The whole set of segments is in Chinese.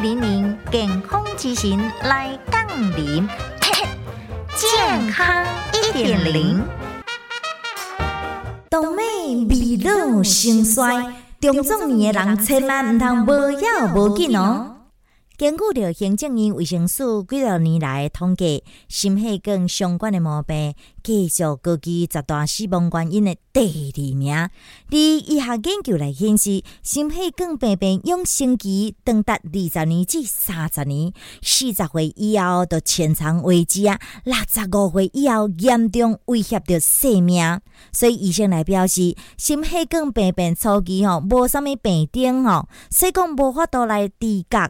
零零健康之行来杠铃，健康一点零。当美美老心衰，中壮年的人千万唔通无要无紧哦。根据着行政院卫生署几多年来统计，心血管相关的毛病继续高居十大死亡原因的第二名。而医学研究来显示，心血管病变养生期长达二十年至三十年，四十岁以后就潜藏危机啊，六十五岁以后严重威胁着性命。所以医生来表示，心血管病变初期吼无啥物病症吼，所以讲无法度来治觉。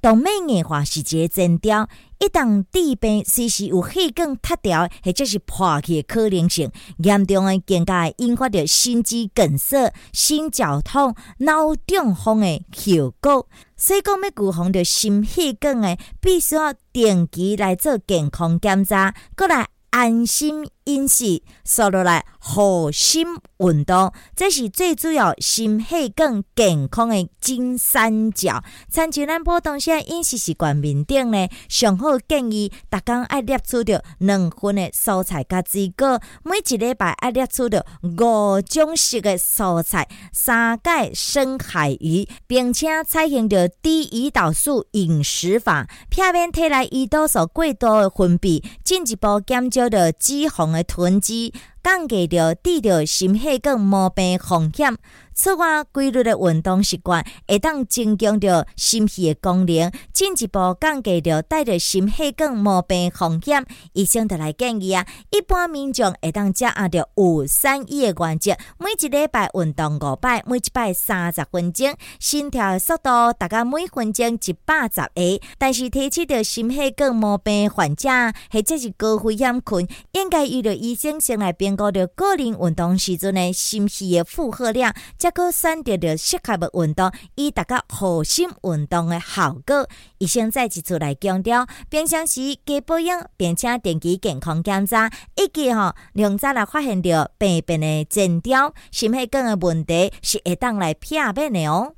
动脉硬化是一个征兆，一旦治病，随时有血管塌掉或者是破去的可能性。严重的更加会引发着心肌梗塞、心绞痛、脑中风的后果。所以讲要预防着心血管的，必须要定期来做健康检查，过来。安心饮食，说落来，核心运动，这是最主要心血管健康的金三角。参照咱普通些饮食习惯面顶呢，上好建议，逐工爱摄取着两份的蔬菜加水果，每一礼拜爱摄取着五种式的蔬菜，三盖深海鱼，并且采用着低胰岛素饮食法，避免体内胰岛素过多的分泌，进一步减少。着脂肪的囤积，降低着治疗心血管毛病风险。此外，规律的运动习惯会当增强着心肺的功能，进一步降低着带着心血管毛病风险。医生就来建议啊，一般民众会当掌握着五三一的原则，每一礼拜运动五摆，每一摆三十分钟，心跳的速度大概每分钟一百十下。但是提起着心血管毛病患者或者是高危险群，应该遇到医生先来评估着个人运动时阵的心肺的负荷量。才可选择着适合的运动，以达到核心运动的效果。医生再一次来强调，平常时加保养，并且定期健康检查，以及吼两早来发现着病变的征兆，心血管的问题是会当来避免的哦。